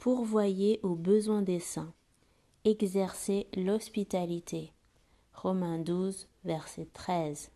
pourvoyez aux besoins des saints, exercez l'hospitalité. Romains 12, verset 13.